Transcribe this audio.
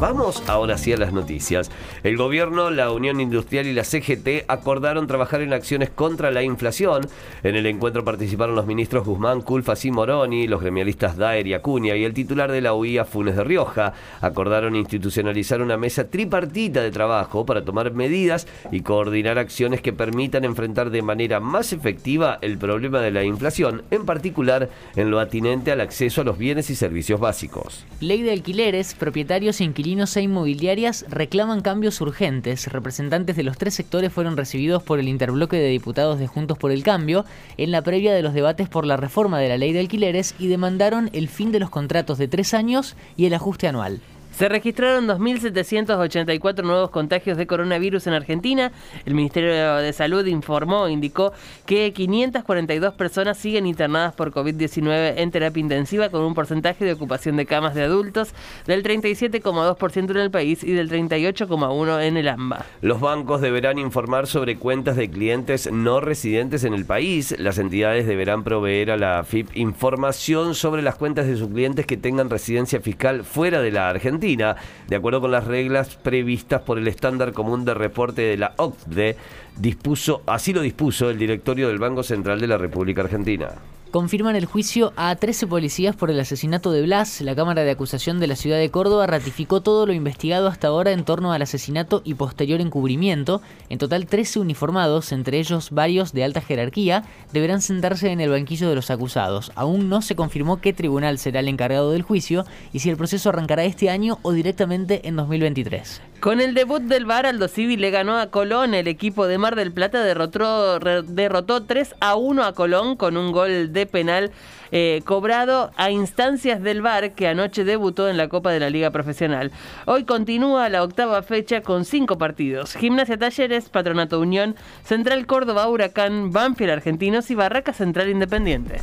Vamos ahora sí a las noticias. El gobierno, la Unión Industrial y la CGT acordaron trabajar en acciones contra la inflación. En el encuentro participaron los ministros Guzmán, Culfas y Moroni, los gremialistas Daer y Acuña y el titular de la UIA, Funes de Rioja. Acordaron institucionalizar una mesa tripartita de trabajo para tomar medidas y coordinar acciones que permitan enfrentar de manera más efectiva el problema de la inflación, en particular en lo atinente al acceso a los bienes y servicios básicos. Ley de alquileres, propietarios e inquilinos e inmobiliarias reclaman cambios urgentes. Representantes de los tres sectores fueron recibidos por el interbloque de diputados de Juntos por el Cambio en la previa de los debates por la reforma de la ley de alquileres y demandaron el fin de los contratos de tres años y el ajuste anual. Se registraron 2.784 nuevos contagios de coronavirus en Argentina. El Ministerio de Salud informó, indicó que 542 personas siguen internadas por COVID-19 en terapia intensiva con un porcentaje de ocupación de camas de adultos del 37,2% en el país y del 38,1% en el AMBA. Los bancos deberán informar sobre cuentas de clientes no residentes en el país. Las entidades deberán proveer a la FIP información sobre las cuentas de sus clientes que tengan residencia fiscal fuera de la Argentina de acuerdo con las reglas previstas por el estándar común de reporte de la OCDE, dispuso, así lo dispuso el directorio del Banco Central de la República Argentina confirman el juicio a 13 policías por el asesinato de Blas. La Cámara de Acusación de la Ciudad de Córdoba ratificó todo lo investigado hasta ahora en torno al asesinato y posterior encubrimiento. En total, 13 uniformados, entre ellos varios de alta jerarquía, deberán sentarse en el banquillo de los acusados. Aún no se confirmó qué tribunal será el encargado del juicio y si el proceso arrancará este año o directamente en 2023. Con el debut del VAR, Aldo Civi le ganó a Colón. El equipo de Mar del Plata derrotó, derrotó 3 a 1 a Colón con un gol de penal eh, cobrado a instancias del VAR que anoche debutó en la Copa de la Liga Profesional. Hoy continúa la octava fecha con cinco partidos. Gimnasia Talleres, Patronato Unión, Central Córdoba Huracán, Banfield Argentinos y Barraca Central Independiente.